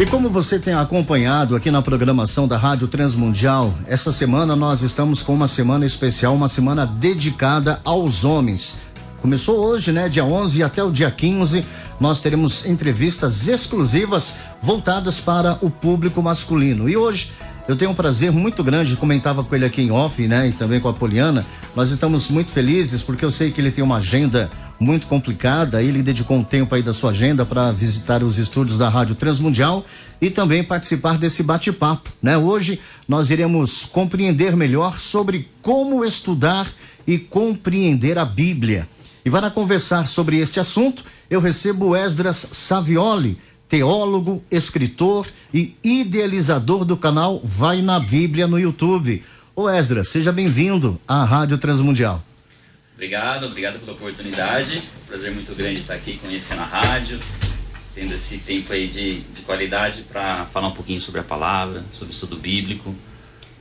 E como você tem acompanhado aqui na programação da Rádio Transmundial, essa semana nós estamos com uma semana especial, uma semana dedicada aos homens. Começou hoje, né, dia 11 até o dia 15, nós teremos entrevistas exclusivas voltadas para o público masculino. E hoje eu tenho um prazer muito grande, comentava com ele aqui em off, né, e também com a Poliana. Nós estamos muito felizes porque eu sei que ele tem uma agenda muito complicada. Ele dedicou um tempo aí da sua agenda para visitar os estúdios da Rádio Transmundial e também participar desse bate-papo, né? Hoje nós iremos compreender melhor sobre como estudar e compreender a Bíblia. E para conversar sobre este assunto, eu recebo Esdras Savioli, teólogo, escritor e idealizador do canal Vai na Bíblia no YouTube. Ô Esdras, seja bem-vindo à Rádio Transmundial. Obrigado, obrigado pela oportunidade. Prazer muito grande estar aqui conhecendo a rádio, tendo esse tempo aí de, de qualidade para falar um pouquinho sobre a palavra, sobre o estudo bíblico.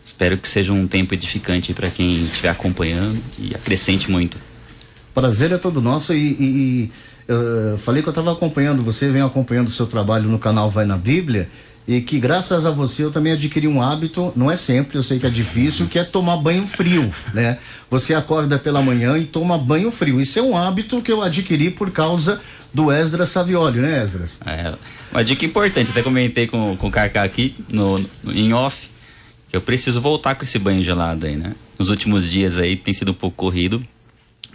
Espero que seja um tempo edificante para quem estiver acompanhando e acrescente muito. Prazer é todo nosso e, e, e uh, falei que eu estava acompanhando você, venho acompanhando o seu trabalho no canal Vai na Bíblia e que graças a você eu também adquiri um hábito, não é sempre, eu sei que é difícil, que é tomar banho frio, né? Você acorda pela manhã e toma banho frio. Isso é um hábito que eu adquiri por causa do Esdras Savioli, né, Esdras? É, uma dica importante, até comentei com, com o Kaká aqui no, no, em off, que eu preciso voltar com esse banho gelado aí, né? Nos últimos dias aí tem sido um pouco corrido,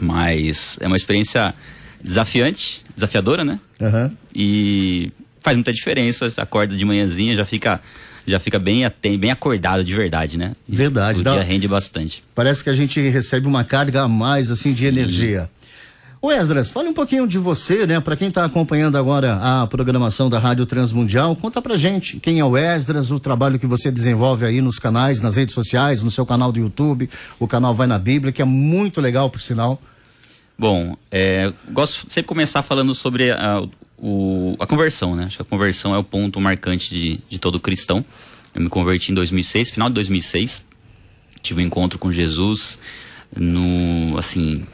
mas é uma experiência desafiante, desafiadora, né? Uhum. E faz muita diferença. Acorda de manhãzinha, já fica já fica bem, bem acordado de verdade, né? Verdade. O dia rende bastante. Parece que a gente recebe uma carga a mais, assim, Sim. de energia. O Esdras, fale um pouquinho de você, né? Para quem está acompanhando agora a programação da Rádio Transmundial, conta pra gente quem é o Esdras, o trabalho que você desenvolve aí nos canais, nas redes sociais, no seu canal do YouTube, o canal Vai na Bíblia, que é muito legal, por sinal. Bom, é, gosto sempre começar falando sobre uh, o, a conversão, né? Acho que a conversão é o ponto marcante de, de todo cristão. Eu me converti em 2006, final de 2006. Tive um encontro com Jesus no, assim,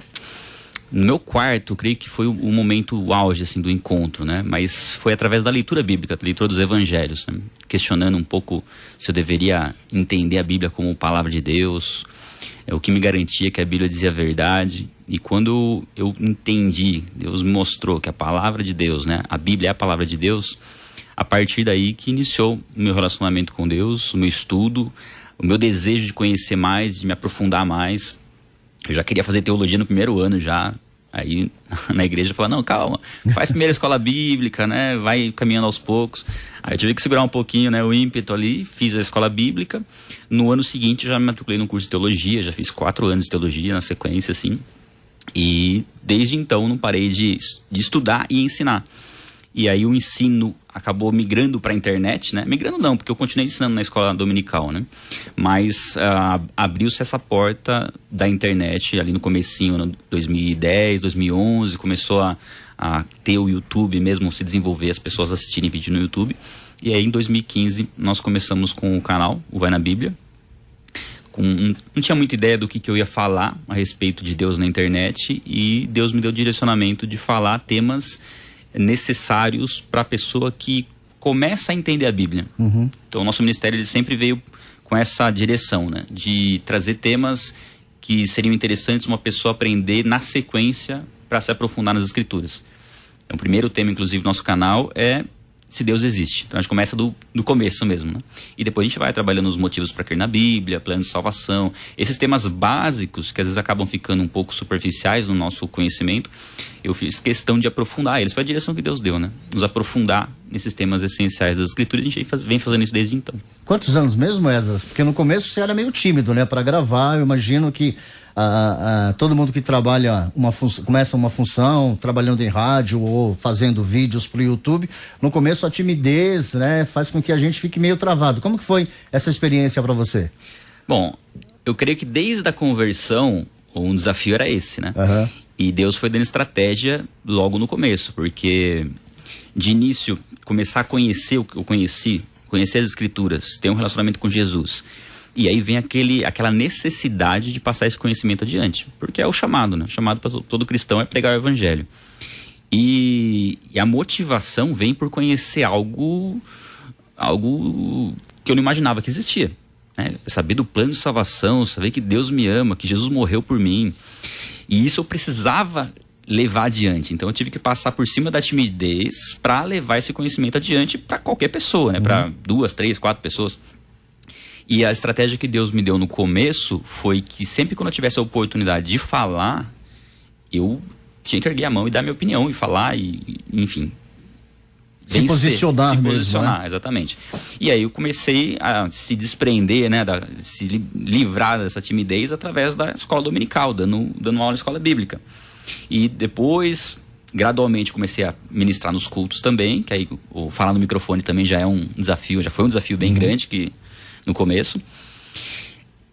no meu quarto, creio que foi o, o, momento auge assim do encontro, né? Mas foi através da leitura bíblica, da leitura dos evangelhos, né? questionando um pouco se eu deveria entender a Bíblia como palavra de Deus, é o que me garantia que a Bíblia dizia a verdade. E quando eu entendi, Deus mostrou que a palavra de Deus, né, a Bíblia é a palavra de Deus, a partir daí que iniciou o meu relacionamento com Deus, o meu estudo, o meu desejo de conhecer mais, de me aprofundar mais. Eu já queria fazer teologia no primeiro ano já. Aí na igreja fala, não, calma, faz primeira escola bíblica, né? Vai caminhando aos poucos. Aí eu tive que segurar um pouquinho, né, o ímpeto ali, fiz a escola bíblica. No ano seguinte já me matriculei no curso de teologia, já fiz quatro anos de teologia na sequência, assim. E desde então não parei de, de estudar e ensinar. E aí o ensino acabou migrando para a internet, né? Migrando não, porque eu continuei ensinando na escola dominical, né? Mas uh, abriu-se essa porta da internet ali no comecinho, no 2010, 2011, começou a, a ter o YouTube mesmo se desenvolver, as pessoas assistirem vídeo no YouTube. E aí em 2015 nós começamos com o canal, o Vai na Bíblia. Com, não tinha muita ideia do que, que eu ia falar a respeito de Deus na internet e Deus me deu direcionamento de falar temas necessários para a pessoa que começa a entender a Bíblia. Uhum. Então o nosso ministério ele sempre veio com essa direção, né, de trazer temas que seriam interessantes uma pessoa aprender na sequência para se aprofundar nas escrituras. Então, o primeiro tema, inclusive, do nosso canal é se Deus existe. Então a gente começa do, do começo mesmo, né? E depois a gente vai trabalhando os motivos para crer na Bíblia, plano de salvação, esses temas básicos que às vezes acabam ficando um pouco superficiais no nosso conhecimento. Eu fiz questão de aprofundar eles. Foi a direção que Deus deu, né? Nos aprofundar nesses temas essenciais das escrituras. A gente vem fazendo isso desde então. Quantos anos mesmo, Esdras? Porque no começo você era meio tímido, né? Para gravar, eu imagino que todo mundo que trabalha uma começa uma função trabalhando em rádio ou fazendo vídeos para o YouTube, no começo a timidez, né, faz com que a gente fique meio travado. Como que foi essa experiência para você? Bom, eu creio que desde a conversão um desafio era esse, né? Uhum. E Deus foi dando estratégia logo no começo, porque de início começar a conhecer o que eu conheci, conhecer as escrituras, ter um relacionamento com Jesus e aí vem aquele, aquela necessidade de passar esse conhecimento adiante, porque é o chamado, né? O chamado para todo cristão é pregar o evangelho. E, e, a motivação vem por conhecer algo algo que eu não imaginava que existia. Né? Saber do plano de salvação, saber que Deus me ama, que Jesus morreu por mim. E isso eu precisava levar adiante. Então eu tive que passar por cima da timidez para levar esse conhecimento adiante para qualquer pessoa, né? Uhum. Para duas, três, quatro pessoas. E a estratégia que Deus me deu no começo foi que sempre quando eu tivesse a oportunidade de falar, eu tinha que erguer a mão e dar minha opinião e falar e, enfim, se posicionar se mesmo, posicionar, né? exatamente. E aí eu comecei a se desprender, né, da, se livrar dessa timidez através da escola dominical, dando, dando aula na escola bíblica. E depois, gradualmente, comecei a ministrar nos cultos também, que aí o falar no microfone também já é um desafio, já foi um desafio bem uhum. grande que no começo.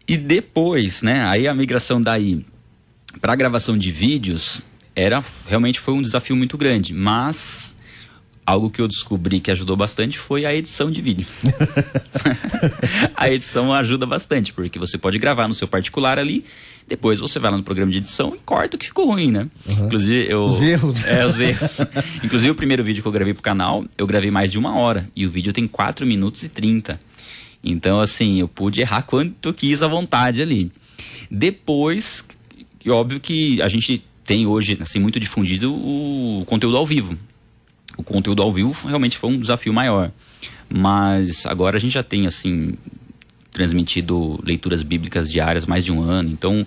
E depois, né, aí a migração daí para gravação de vídeos era realmente foi um desafio muito grande, mas algo que eu descobri que ajudou bastante foi a edição de vídeo. a edição ajuda bastante, porque você pode gravar no seu particular ali, depois você vai lá no programa de edição e corta o que ficou ruim, né? Uhum. Inclusive, eu. Os erros. É, os erros. Inclusive, o primeiro vídeo que eu gravei pro canal, eu gravei mais de uma hora. E o vídeo tem 4 minutos e 30. Então, assim, eu pude errar quanto quis à vontade ali. Depois, que óbvio que a gente tem hoje, assim, muito difundido o conteúdo ao vivo o conteúdo ao vivo realmente foi um desafio maior. Mas agora a gente já tem, assim, transmitido leituras bíblicas diárias mais de um ano. Então,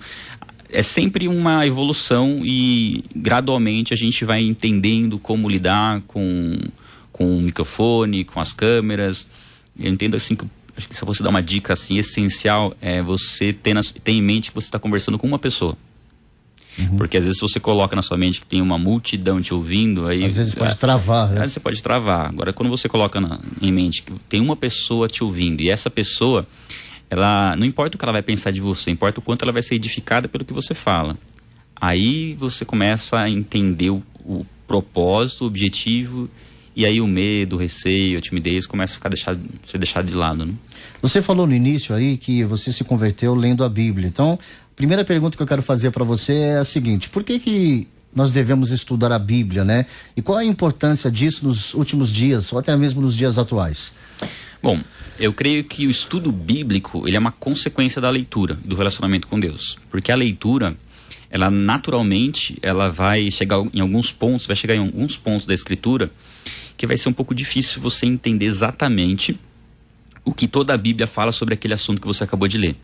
é sempre uma evolução e gradualmente a gente vai entendendo como lidar com, com o microfone, com as câmeras. Eu entendo assim que acho que se você dar uma dica assim essencial é você ter, na, ter em mente que você está conversando com uma pessoa. Uhum. Porque às vezes você coloca na sua mente que tem uma multidão te ouvindo, aí. Às vezes pode é, travar, né? Às vezes você pode travar. Agora, quando você coloca na, em mente que tem uma pessoa te ouvindo, e essa pessoa, ela. Não importa o que ela vai pensar de você, importa o quanto ela vai ser edificada pelo que você fala. Aí você começa a entender o, o propósito, o objetivo e aí o medo, o receio, a timidez começa a ficar deixado, ser deixado de lado, né? Você falou no início aí que você se converteu lendo a Bíblia. Então, primeira pergunta que eu quero fazer para você é a seguinte: por que que nós devemos estudar a Bíblia, né? E qual a importância disso nos últimos dias, ou até mesmo nos dias atuais? Bom, eu creio que o estudo bíblico ele é uma consequência da leitura, do relacionamento com Deus, porque a leitura ela naturalmente ela vai chegar em alguns pontos, vai chegar em alguns pontos da escritura que vai ser um pouco difícil você entender exatamente o que toda a Bíblia fala sobre aquele assunto que você acabou de ler.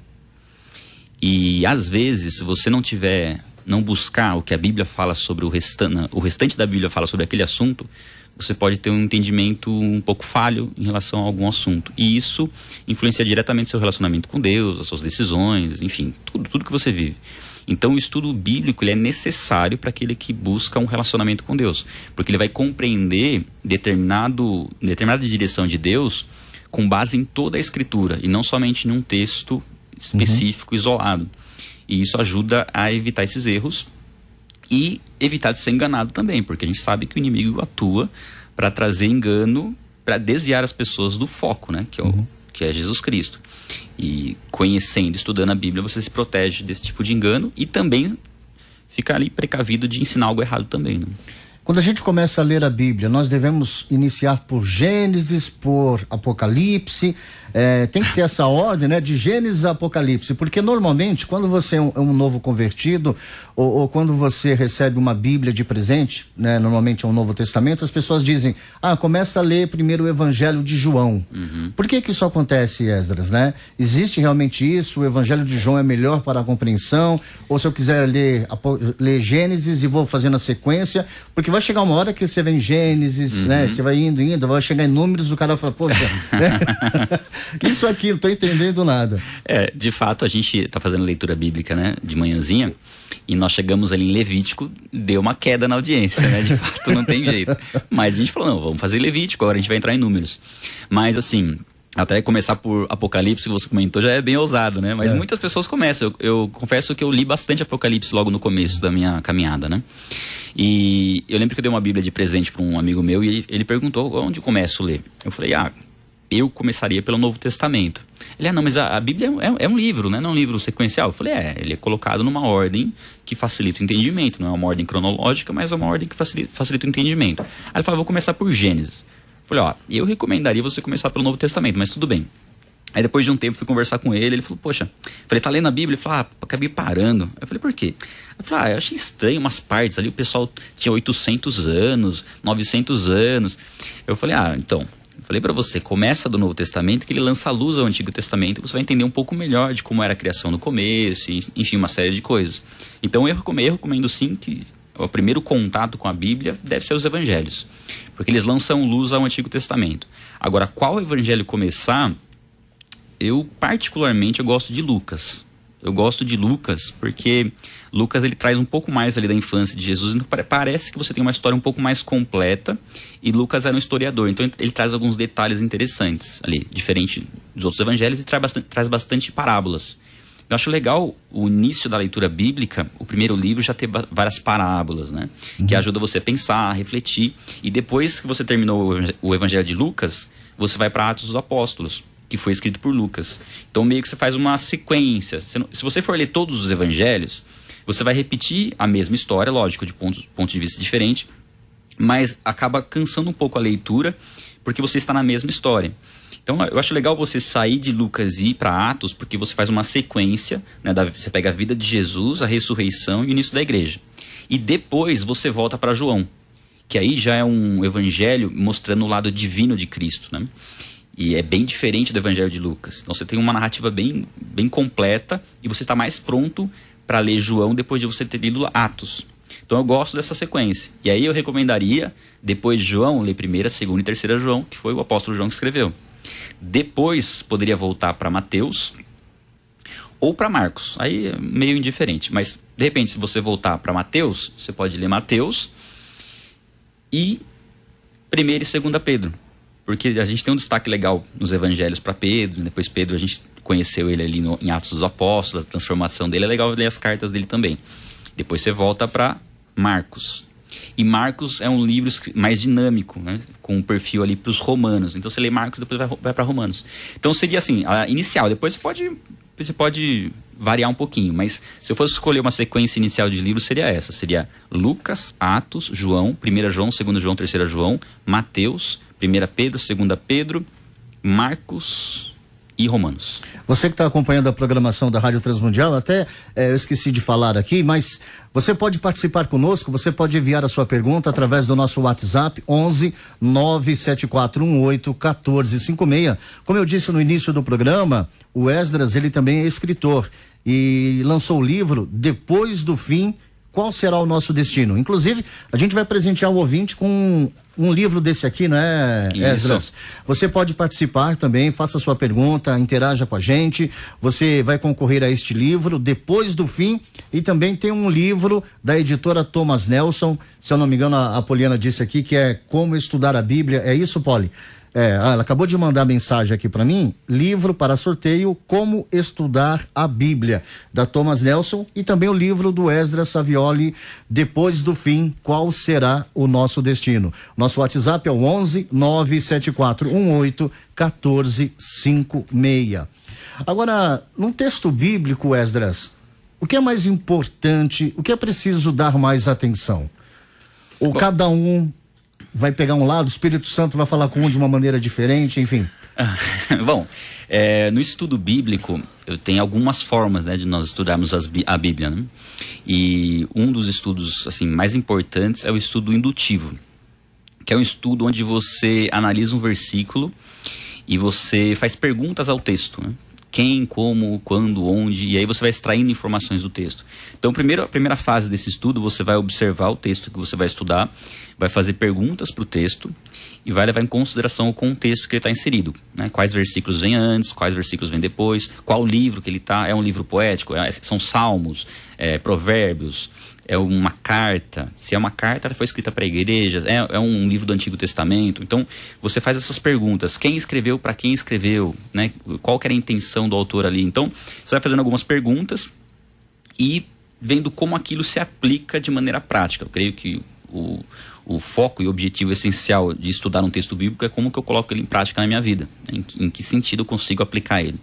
E às vezes, se você não tiver, não buscar o que a Bíblia fala sobre o restante, o restante da Bíblia fala sobre aquele assunto, você pode ter um entendimento um pouco falho em relação a algum assunto. E isso influencia diretamente seu relacionamento com Deus, as suas decisões, enfim, tudo, tudo que você vive. Então, o estudo bíblico ele é necessário para aquele que busca um relacionamento com Deus, porque ele vai compreender determinado, determinada direção de Deus com base em toda a Escritura e não somente em um texto específico, uhum. isolado. E isso ajuda a evitar esses erros e evitar de ser enganado também, porque a gente sabe que o inimigo atua para trazer engano, para desviar as pessoas do foco, né? Que é, o, uhum. que é Jesus Cristo. E conhecendo, estudando a Bíblia, você se protege desse tipo de engano e também fica ali precavido de ensinar algo errado também, né? Quando a gente começa a ler a Bíblia, nós devemos iniciar por Gênesis, por Apocalipse, é, tem que ser essa ordem, né? De Gênesis a Apocalipse, porque normalmente quando você é um, é um novo convertido ou, ou, quando você recebe uma Bíblia de presente, né? Normalmente é um Novo Testamento, as pessoas dizem, ah, começa a ler primeiro o Evangelho de João. Uhum. Por que que isso acontece, Esdras, né? Existe realmente isso? O Evangelho de João é melhor para a compreensão? Ou se eu quiser ler, ler Gênesis e vou fazendo a sequência, porque vai chegar uma hora que você vem Gênesis, uhum. né? Você vai indo, indo, vai chegar em números, o cara fala, poxa, né? Isso aqui, não tô entendendo nada. É, de fato, a gente está fazendo leitura bíblica, né, de manhãzinha, e nós chegamos ali em Levítico, deu uma queda na audiência, né? De fato, não tem jeito. Mas a gente falou, não, vamos fazer Levítico, agora a gente vai entrar em números. Mas assim, até começar por Apocalipse, que você comentou, já é bem ousado, né? Mas é. muitas pessoas começam. Eu, eu, confesso que eu li bastante Apocalipse logo no começo da minha caminhada, né? E eu lembro que eu dei uma Bíblia de presente para um amigo meu e ele perguntou onde começo a ler. Eu falei, ah, eu começaria pelo Novo Testamento. Ele, ah, não, mas a, a Bíblia é, é, um livro, né? não é um livro sequencial. Eu falei, é, ele é colocado numa ordem que facilita o entendimento. Não é uma ordem cronológica, mas é uma ordem que facilita, facilita o entendimento. Aí ele falou, vou começar por Gênesis. Falei, ó, eu recomendaria você começar pelo Novo Testamento, mas tudo bem. Aí depois de um tempo fui conversar com ele, ele falou, poxa, falei, tá lendo a Bíblia? Ele falou, ah, acabei parando. Eu falei, por quê? Eu falei, ah, eu achei estranho umas partes ali, o pessoal tinha 800 anos, 900 anos. Eu falei, ah, então, falei para você, começa do Novo Testamento, que ele lança a luz ao Antigo Testamento, você vai entender um pouco melhor de como era a criação no começo, enfim, uma série de coisas. Então eu recomendo, eu recomendo sim que o primeiro contato com a Bíblia deve ser os evangelhos, porque eles lançam luz ao Antigo Testamento. Agora, qual evangelho começar? Eu particularmente eu gosto de Lucas. Eu gosto de Lucas porque Lucas ele traz um pouco mais ali da infância de Jesus, então parece que você tem uma história um pouco mais completa e Lucas era um historiador, então ele traz alguns detalhes interessantes ali, diferente dos outros evangelhos e traz bastante, traz bastante parábolas. Eu acho legal o início da leitura bíblica, o primeiro livro já ter várias parábolas, né? Uhum. Que ajuda você a pensar, a refletir. E depois que você terminou o Evangelho de Lucas, você vai para Atos dos Apóstolos, que foi escrito por Lucas. Então meio que você faz uma sequência. Se você for ler todos os evangelhos, você vai repetir a mesma história, lógico, de pontos, pontos de vista diferentes, mas acaba cansando um pouco a leitura, porque você está na mesma história. Então eu acho legal você sair de Lucas e ir para Atos, porque você faz uma sequência, né, da, você pega a vida de Jesus, a ressurreição e o início da igreja. E depois você volta para João, que aí já é um evangelho mostrando o lado divino de Cristo, né? E é bem diferente do evangelho de Lucas. Então você tem uma narrativa bem, bem completa e você está mais pronto para ler João depois de você ter lido Atos. Então eu gosto dessa sequência. E aí eu recomendaria, depois de João, ler primeira, segunda e terceira João, que foi o apóstolo João que escreveu. Depois poderia voltar para Mateus ou para Marcos. Aí é meio indiferente. Mas, de repente, se você voltar para Mateus, você pode ler Mateus e 1 e 2 Pedro. Porque a gente tem um destaque legal nos evangelhos para Pedro, depois Pedro a gente conheceu ele ali no, em Atos dos Apóstolos, a transformação dele, é legal ler as cartas dele também. Depois você volta para Marcos. E Marcos é um livro mais dinâmico, né? com um perfil ali para os romanos. Então você lê Marcos depois vai, vai para Romanos. Então seria assim, a inicial. Depois você pode, você pode variar um pouquinho, mas se eu fosse escolher uma sequência inicial de livros seria essa. Seria Lucas, Atos, João, 1 João, 2 João, 3 João, Mateus, 1 Pedro, 2 Pedro, Marcos e Romanos. Você que está acompanhando a programação da Rádio Transmundial, até é, eu esqueci de falar aqui, mas você pode participar conosco, você pode enviar a sua pergunta através do nosso WhatsApp 11 97418 1456. Como eu disse no início do programa, o Esdras, ele também é escritor e lançou o livro Depois do Fim, qual será o nosso destino? Inclusive, a gente vai presentear o ouvinte com um livro desse aqui, né, Esdras? Você pode participar também, faça sua pergunta, interaja com a gente. Você vai concorrer a este livro depois do fim e também tem um livro da editora Thomas Nelson. Se eu não me engano, a, a Poliana disse aqui que é Como Estudar a Bíblia. É isso, Poli? É, ela acabou de mandar mensagem aqui para mim, livro para sorteio Como Estudar a Bíblia, da Thomas Nelson, e também o livro do Esdras Savioli, Depois do Fim, Qual Será o Nosso Destino? Nosso WhatsApp é o 11 97418 1456. Agora, num texto bíblico, Esdras, o que é mais importante, o que é preciso dar mais atenção? Ou Bom, cada um vai pegar um lado, o Espírito Santo vai falar com um de uma maneira diferente, enfim. Bom, é, no estudo bíblico, eu tenho algumas formas né, de nós estudarmos as, a Bíblia. Né? E um dos estudos assim mais importantes é o estudo indutivo, que é um estudo onde você analisa um versículo e você faz perguntas ao texto. Né? Quem, como, quando, onde, e aí você vai extraindo informações do texto. Então, primeiro, a primeira fase desse estudo, você vai observar o texto que você vai estudar vai fazer perguntas para o texto e vai levar em consideração o contexto que ele está inserido. Né? Quais versículos vêm antes, quais versículos vêm depois, qual livro que ele está. É um livro poético? É, são salmos, é, provérbios, é uma carta. Se é uma carta, ela foi escrita para igrejas, é, é, um livro do Antigo Testamento. Então, você faz essas perguntas. Quem escreveu, para quem escreveu, né? qual era a intenção do autor ali. Então, você vai fazendo algumas perguntas e vendo como aquilo se aplica de maneira prática. Eu creio que o, o foco e objetivo essencial de estudar um texto bíblico é como que eu coloco ele em prática na minha vida, em, em que sentido eu consigo aplicar ele.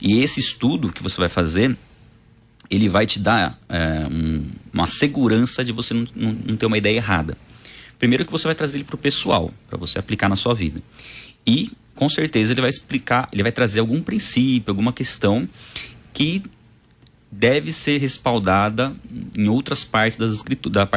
E esse estudo que você vai fazer, ele vai te dar é, um, uma segurança de você não, não, não, ter uma ideia errada. Primeiro que você vai trazer ele para o pessoal, para você aplicar na sua vida. E com certeza ele vai explicar, ele vai trazer algum princípio, alguma questão que deve ser respaldada em outras partes das,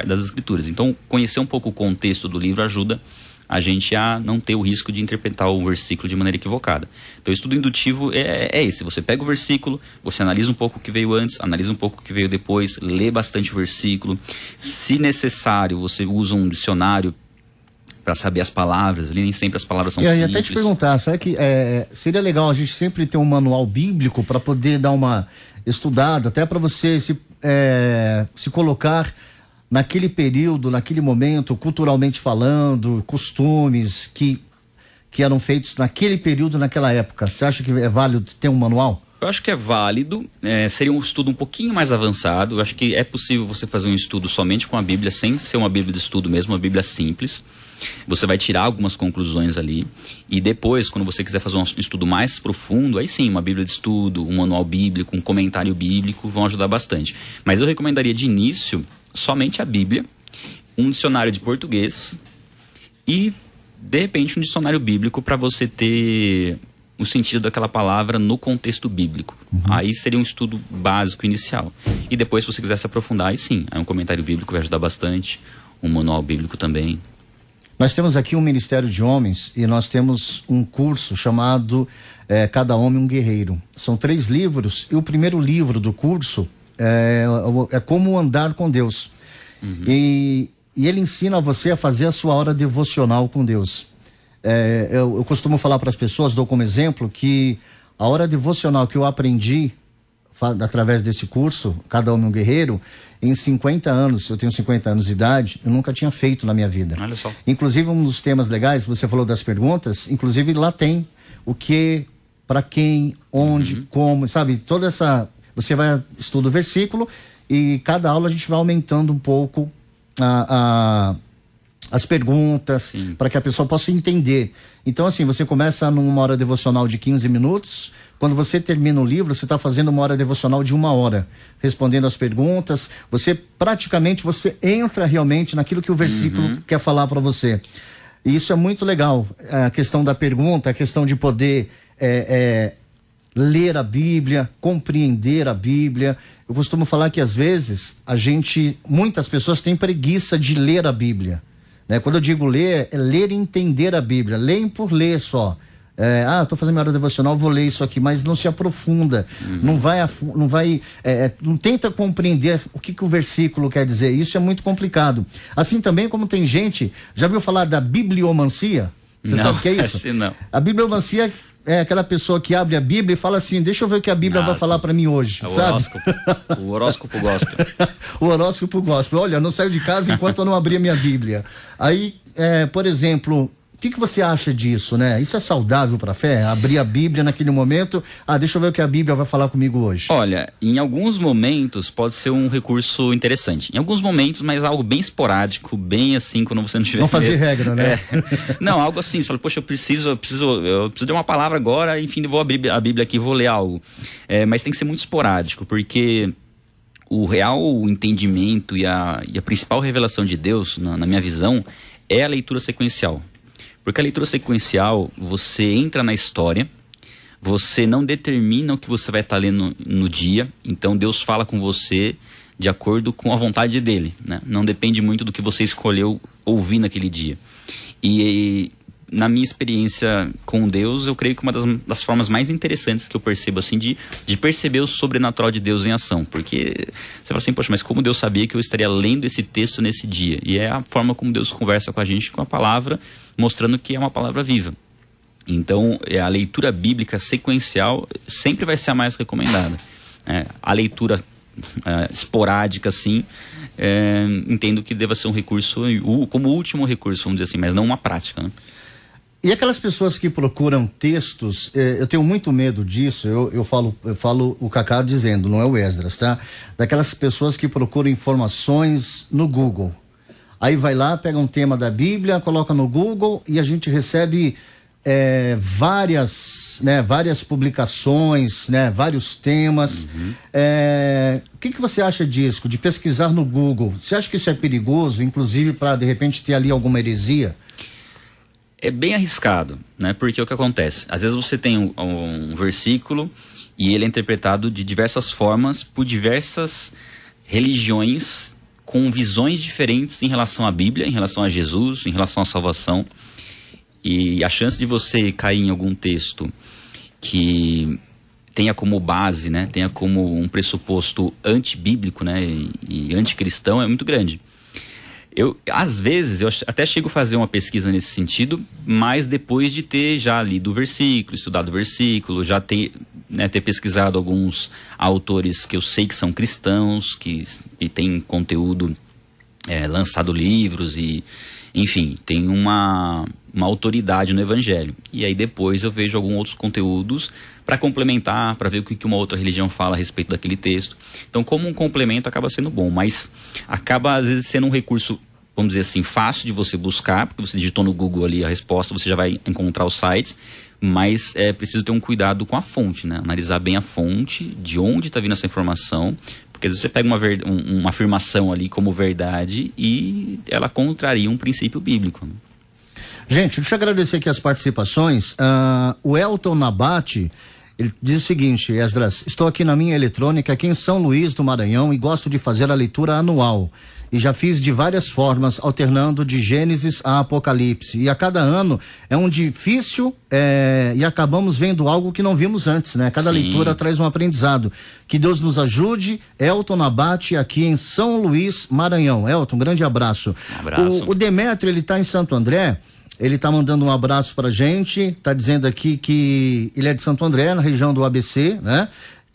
das escrituras. Então, conhecer um pouco o contexto do livro ajuda a gente a não ter o risco de interpretar o versículo de maneira equivocada. Então, o estudo indutivo é, é esse: você pega o versículo, você analisa um pouco o que veio antes, analisa um pouco o que veio depois, lê bastante o versículo. Se necessário, você usa um dicionário para saber as palavras, ali nem sempre as palavras são e simples. Eu ia até te perguntar, será que é, seria legal a gente sempre ter um manual bíblico para poder dar uma estudada, até para você se, é, se colocar naquele período, naquele momento, culturalmente falando, costumes que, que eram feitos naquele período, naquela época. Você acha que é válido ter um manual? Eu acho que é válido, é, seria um estudo um pouquinho mais avançado. Eu acho que é possível você fazer um estudo somente com a Bíblia, sem ser uma Bíblia de estudo mesmo, uma Bíblia simples. Você vai tirar algumas conclusões ali e depois, quando você quiser fazer um estudo mais profundo, aí sim, uma Bíblia de estudo, um manual bíblico, um comentário bíblico vão ajudar bastante. Mas eu recomendaria de início somente a Bíblia, um dicionário de português e de repente um dicionário bíblico para você ter o sentido daquela palavra no contexto bíblico. Uhum. Aí seria um estudo básico inicial. E depois, se você quiser se aprofundar, aí sim, aí um comentário bíblico vai ajudar bastante, um manual bíblico também. Nós temos aqui um Ministério de Homens e nós temos um curso chamado é, Cada Homem um Guerreiro. São três livros e o primeiro livro do curso é, é Como Andar com Deus. Uhum. E, e ele ensina você a fazer a sua hora devocional com Deus. É, eu, eu costumo falar para as pessoas, dou como exemplo, que a hora devocional que eu aprendi através deste curso, Cada Homem um Guerreiro, em 50 anos, eu tenho 50 anos de idade, eu nunca tinha feito na minha vida. Olha só. Inclusive, um dos temas legais, você falou das perguntas, inclusive lá tem o que, para quem, onde, uhum. como, sabe? Toda essa. Você vai estuda o versículo e cada aula a gente vai aumentando um pouco a, a as perguntas, para que a pessoa possa entender. Então, assim, você começa numa hora devocional de 15 minutos, quando você termina o livro, você está fazendo uma hora devocional de uma hora, respondendo as perguntas. Você praticamente você entra realmente naquilo que o versículo uhum. quer falar para você. E isso é muito legal. A questão da pergunta, a questão de poder é, é, ler a Bíblia, compreender a Bíblia. Eu costumo falar que às vezes a gente, muitas pessoas têm preguiça de ler a Bíblia. Né? Quando eu digo ler, é ler e entender a Bíblia. Leem por ler só. É, ah, estou fazendo minha hora devocional, vou ler isso aqui, mas não se aprofunda, uhum. não vai, não vai, é, é, não tenta compreender o que, que o versículo quer dizer. Isso é muito complicado. Assim também como tem gente, já viu falar da bibliomancia? Você não, sabe o que é isso? Assim não. A bibliomancia é aquela pessoa que abre a Bíblia e fala assim: deixa eu ver o que a Bíblia vai falar para mim hoje. É o sabe? horóscopo. o horóscopo gospel. o horóscopo gospel. Olha, eu não saio de casa enquanto eu não abrir a minha Bíblia. Aí, é, por exemplo, o que, que você acha disso, né? Isso é saudável para a fé? Abrir a Bíblia naquele momento, ah, deixa eu ver o que a Bíblia vai falar comigo hoje. Olha, em alguns momentos pode ser um recurso interessante. Em alguns momentos, mas algo bem esporádico, bem assim, quando você não tiver. Não fazer regra, né? É. Não, algo assim, você fala, poxa, eu preciso, eu preciso, eu preciso de uma palavra agora, enfim, eu vou abrir a Bíblia aqui e vou ler algo. É, mas tem que ser muito esporádico, porque o real entendimento e a, e a principal revelação de Deus, na, na minha visão, é a leitura sequencial. Porque a leitura sequencial, você entra na história, você não determina o que você vai estar lendo no dia, então Deus fala com você de acordo com a vontade dele, né? Não depende muito do que você escolheu ouvir naquele dia. E na minha experiência com Deus, eu creio que uma das, das, formas mais interessantes que eu percebo, assim, de, de perceber o sobrenatural de Deus em ação. Porque você fala assim, poxa, mas como Deus sabia que eu estaria lendo esse texto nesse dia? E é a forma como Deus conversa com a gente com a palavra, mostrando que é uma palavra viva. Então, é, a leitura bíblica sequencial sempre vai ser a mais recomendada. É, a leitura é, esporádica, assim, é, entendo que deva ser um recurso, como último recurso, vamos dizer assim, mas não uma prática. Né? E aquelas pessoas que procuram textos, eh, eu tenho muito medo disso, eu, eu, falo, eu falo o Cacá dizendo, não é o Esdras, tá? Daquelas pessoas que procuram informações no Google. Aí vai lá, pega um tema da Bíblia, coloca no Google e a gente recebe é, várias, né, várias publicações, né, vários temas. Uhum. É, o que, que você acha disso, de pesquisar no Google? Você acha que isso é perigoso, inclusive para de repente ter ali alguma heresia? É bem arriscado, né? Porque o que acontece? Às vezes você tem um, um versículo e ele é interpretado de diversas formas por diversas religiões com visões diferentes em relação à Bíblia, em relação a Jesus, em relação à salvação. E a chance de você cair em algum texto que tenha como base, né, tenha como um pressuposto antibíblico, né, e, e anticristão é muito grande. Eu, às vezes, eu até chego a fazer uma pesquisa nesse sentido, mas depois de ter já lido o versículo, estudado o versículo, já ter, né, ter pesquisado alguns autores que eu sei que são cristãos, que, que têm conteúdo, é, lançado livros e, enfim, tem uma, uma autoridade no evangelho. E aí depois eu vejo alguns outros conteúdos para complementar, para ver o que uma outra religião fala a respeito daquele texto. Então, como um complemento acaba sendo bom, mas acaba às vezes sendo um recurso, vamos dizer assim, fácil de você buscar, porque você digitou no Google ali a resposta, você já vai encontrar os sites, mas é preciso ter um cuidado com a fonte, né? Analisar bem a fonte, de onde está vindo essa informação, porque às vezes você pega uma, um, uma afirmação ali como verdade e ela contraria um princípio bíblico. Né? Gente, deixa eu agradecer aqui as participações. Uh, o Elton Nabate. Ele diz o seguinte, Esdras, estou aqui na minha eletrônica aqui em São Luís do Maranhão e gosto de fazer a leitura anual. E já fiz de várias formas, alternando de Gênesis a Apocalipse. E a cada ano é um difícil é, e acabamos vendo algo que não vimos antes, né? Cada Sim. leitura traz um aprendizado. Que Deus nos ajude. Elton Abate aqui em São Luís, Maranhão. Elton, um grande abraço. Um abraço. O, o Demetrio, ele está em Santo André. Ele está mandando um abraço para gente, está dizendo aqui que ele é de Santo André, na região do ABC, né?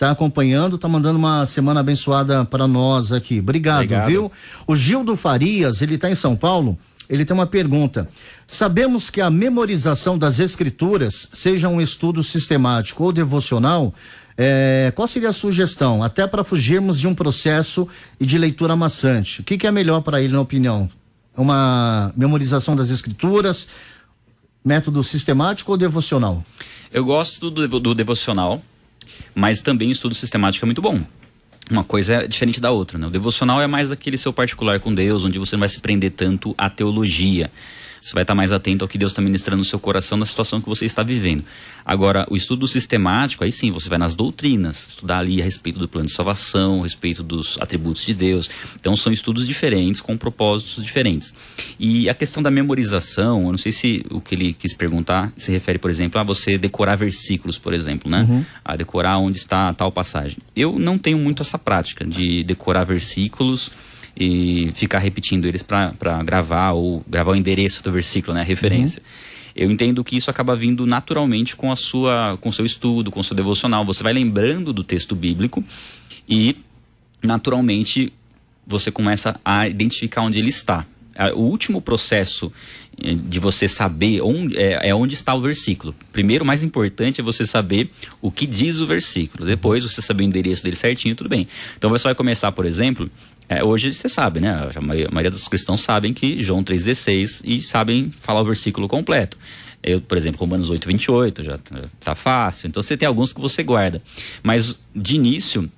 Está acompanhando, está mandando uma semana abençoada para nós aqui. Obrigado, Obrigado, viu? O Gildo Farias, ele está em São Paulo. Ele tem uma pergunta. Sabemos que a memorização das escrituras, seja um estudo sistemático ou devocional, é, qual seria a sugestão? Até para fugirmos de um processo e de leitura maçante. O que, que é melhor para ele, na opinião? uma memorização das escrituras, método sistemático ou devocional? Eu gosto do, do devocional, mas também o estudo sistemático é muito bom. Uma coisa é diferente da outra, né? O devocional é mais aquele seu particular com Deus, onde você não vai se prender tanto à teologia você vai estar mais atento ao que Deus está ministrando no seu coração na situação que você está vivendo. Agora, o estudo sistemático, aí sim, você vai nas doutrinas, estudar ali a respeito do plano de salvação, a respeito dos atributos de Deus. Então, são estudos diferentes, com propósitos diferentes. E a questão da memorização, eu não sei se o que ele quis perguntar se refere, por exemplo, a você decorar versículos, por exemplo, né? Uhum. A decorar onde está tal passagem. Eu não tenho muito essa prática de decorar versículos e ficar repetindo eles para gravar ou gravar o endereço do versículo, né, a referência. Uhum. Eu entendo que isso acaba vindo naturalmente com a sua, com o seu estudo, com o seu devocional. Você vai lembrando do texto bíblico e naturalmente você começa a identificar onde ele está. O último processo eh, de você saber onde é, é, onde está o versículo. Primeiro, o mais importante é você saber o que diz o versículo. Depois, você saber o endereço dele certinho, tudo bem. Então, você vai começar, por exemplo, é, hoje você sabe, né? A maioria dos cristãos sabem que João 3,16 e sabem falar o versículo completo. Eu, por exemplo, Romanos 8, 28, já tá fácil. Então você tem alguns que você guarda. Mas de início,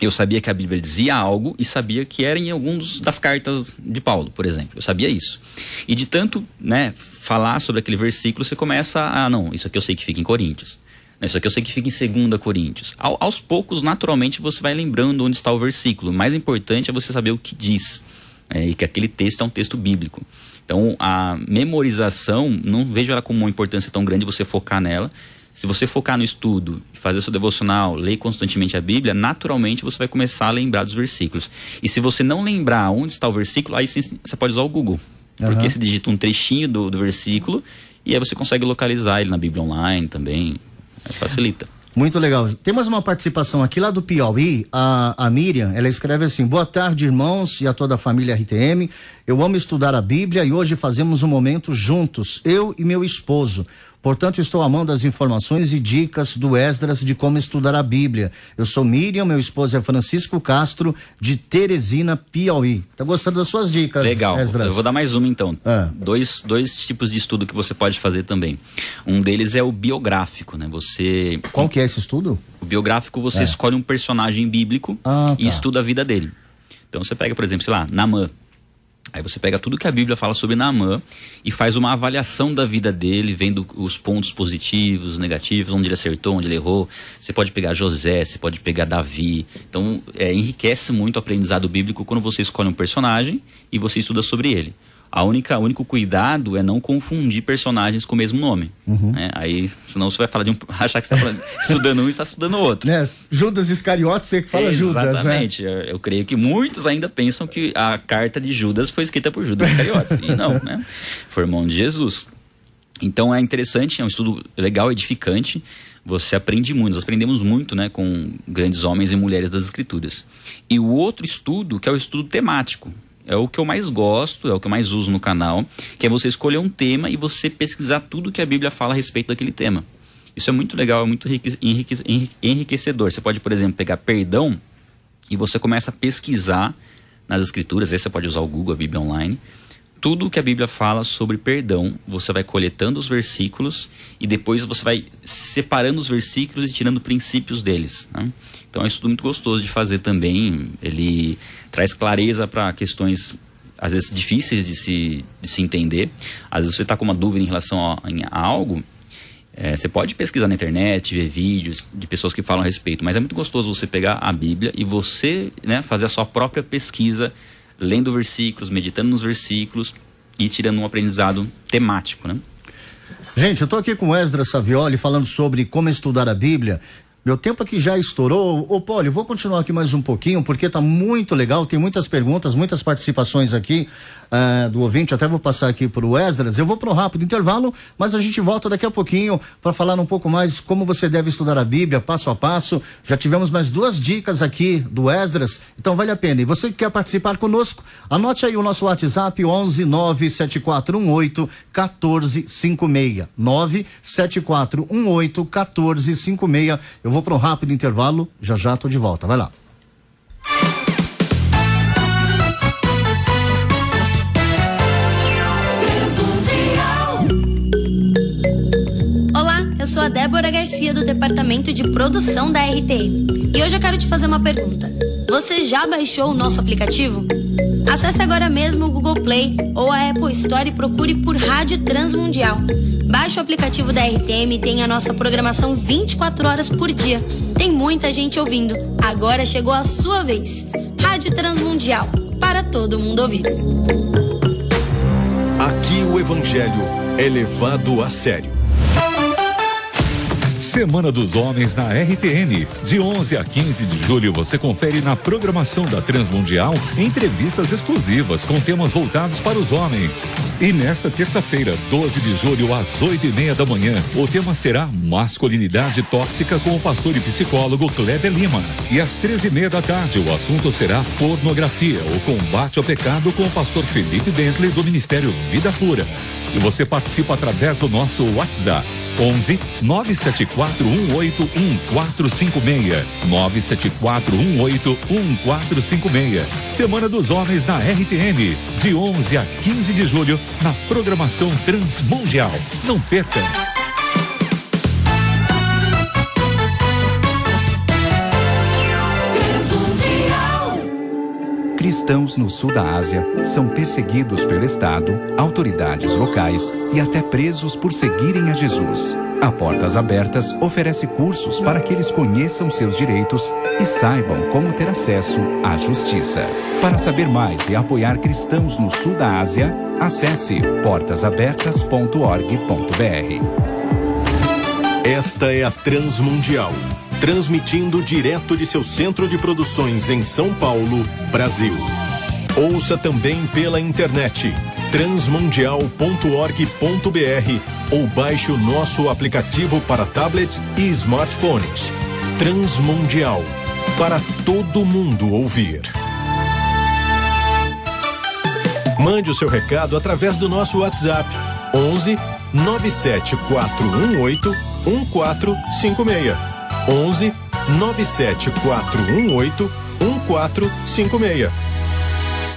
eu sabia que a Bíblia dizia algo e sabia que era em algumas das cartas de Paulo, por exemplo. Eu sabia isso. E de tanto né, falar sobre aquele versículo, você começa a. Ah, não, isso aqui eu sei que fica em Coríntios. Isso aqui eu sei que fica em 2 Coríntios. Ao, aos poucos, naturalmente, você vai lembrando onde está o versículo. O mais importante é você saber o que diz. É, e que aquele texto é um texto bíblico. Então, a memorização, não vejo ela como uma importância tão grande você focar nela. Se você focar no estudo, fazer seu devocional, ler constantemente a Bíblia, naturalmente você vai começar a lembrar dos versículos. E se você não lembrar onde está o versículo, aí sim você pode usar o Google. Uhum. Porque você digita um trechinho do, do versículo e aí você consegue localizar ele na Bíblia Online também. Facilita. Muito legal. Temos uma participação aqui lá do Piauí, a, a Miriam, ela escreve assim, boa tarde irmãos e a toda a família RTM, eu amo estudar a Bíblia e hoje fazemos um momento juntos, eu e meu esposo, Portanto, estou amando as informações e dicas do Esdras de como estudar a Bíblia. Eu sou Miriam, meu esposo é Francisco Castro, de Teresina, Piauí. Tá gostando das suas dicas, Legal. Esdras? Eu vou dar mais uma então. É. Dois, dois tipos de estudo que você pode fazer também. Um deles é o biográfico, né? Você. Qual que é esse estudo? O biográfico, você é. escolhe um personagem bíblico ah, tá. e estuda a vida dele. Então você pega, por exemplo, sei lá, Namã. Aí você pega tudo que a Bíblia fala sobre Naamã e faz uma avaliação da vida dele, vendo os pontos positivos, negativos, onde ele acertou, onde ele errou. Você pode pegar José, você pode pegar Davi. Então, é, enriquece muito o aprendizado bíblico quando você escolhe um personagem e você estuda sobre ele. A única, o único cuidado é não confundir personagens com o mesmo nome. Uhum. Né? Aí, senão você vai falar de um. achar que você está estudando um e está estudando outro. É, Judas Iscariotes, você que fala Exatamente. Judas. Exatamente. Né? Eu, eu, creio que muitos ainda pensam que a carta de Judas foi escrita por Judas Iscariotes. e não, né? Foi irmão de Jesus. Então é interessante, é um estudo legal, edificante. Você aprende muito, nós aprendemos muito né, com grandes homens e mulheres das Escrituras. E o outro estudo, que é o estudo temático é o que eu mais gosto, é o que eu mais uso no canal, que é você escolher um tema e você pesquisar tudo que a Bíblia fala a respeito daquele tema. Isso é muito legal, é muito enriquecedor. Você pode, por exemplo, pegar perdão e você começa a pesquisar nas escrituras, aí você pode usar o Google, a Bíblia Online, tudo que a Bíblia fala sobre perdão, você vai coletando os versículos e depois você vai separando os versículos e tirando princípios deles. Né? Então é um estudo muito gostoso de fazer também. Ele traz clareza para questões às vezes difíceis de se, de se entender. Às vezes você está com uma dúvida em relação a, a algo, é, você pode pesquisar na internet, ver vídeos de pessoas que falam a respeito, mas é muito gostoso você pegar a Bíblia e você né, fazer a sua própria pesquisa, lendo versículos, meditando nos versículos e tirando um aprendizado temático, né? Gente, eu estou aqui com Esdras Savioli falando sobre como estudar a Bíblia. Meu tempo aqui já estourou. Ô, Poli, vou continuar aqui mais um pouquinho, porque tá muito legal, tem muitas perguntas, muitas participações aqui uh, do ouvinte. Até vou passar aqui para o Esdras. Eu vou para um rápido intervalo, mas a gente volta daqui a pouquinho para falar um pouco mais como você deve estudar a Bíblia, passo a passo. Já tivemos mais duas dicas aqui do Esdras, então vale a pena. E você que quer participar conosco, anote aí o nosso WhatsApp 11 97418 1456. 97418 1456. Eu vou para um rápido intervalo, já já tô de volta. Vai lá. Olá, eu sou a Débora Garcia do Departamento de Produção da RTM. E hoje eu quero te fazer uma pergunta. Você já baixou o nosso aplicativo? Acesse agora mesmo o Google Play ou a Apple Store e procure por Rádio Transmundial. Baixe o aplicativo da RTM e tenha a nossa programação 24 horas por dia. Tem muita gente ouvindo. Agora chegou a sua vez. Rádio Transmundial para todo mundo ouvir. Aqui o Evangelho é levado a sério. Semana dos Homens na RTN. De 11 a 15 de julho, você confere na programação da Transmundial entrevistas exclusivas com temas voltados para os homens. E nessa terça-feira, 12 de julho, às 8 e meia da manhã, o tema será Masculinidade Tóxica com o pastor e psicólogo Kleber Lima. E às 13 e meia da tarde, o assunto será Pornografia, o combate ao pecado com o pastor Felipe Bentley do Ministério Vida Pura. E você participa através do nosso WhatsApp 11 974 18 1456 974 18 1456. Semana dos Homens na RTM, de 11 a 15 de julho, na programação Transmundial. Não perca! Cristãos no sul da Ásia são perseguidos pelo Estado, autoridades locais e até presos por seguirem a Jesus. A Portas Abertas oferece cursos para que eles conheçam seus direitos e saibam como ter acesso à justiça. Para saber mais e apoiar cristãos no sul da Ásia, acesse portasabertas.org.br. Esta é a Transmundial transmitindo direto de seu centro de produções em São Paulo, Brasil. Ouça também pela internet transmundial.org.br ou baixe o nosso aplicativo para tablet e smartphones. Transmundial para todo mundo ouvir. Mande o seu recado através do nosso WhatsApp 11 97418 1456. 11 97418 1456.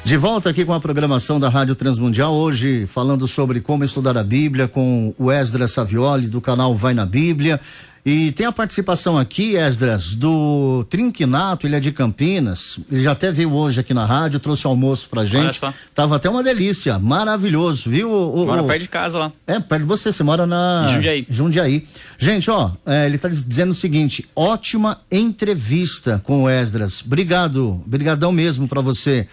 De volta aqui com a programação da Rádio Transmundial, hoje falando sobre como estudar a Bíblia com o Esdras Savioli do canal Vai na Bíblia. E tem a participação aqui, Esdras, do Trinquinato, ele é de Campinas. Ele já até veio hoje aqui na rádio, trouxe almoço pra gente. Olha só. Tava até uma delícia, maravilhoso, viu? O, mora o, perto de casa lá. É, perto de você, você mora na. Jundiaí. Jundiaí. Gente, ó, é, ele tá dizendo o seguinte: ótima entrevista com o Esdras. Obrigado, brigadão mesmo para você.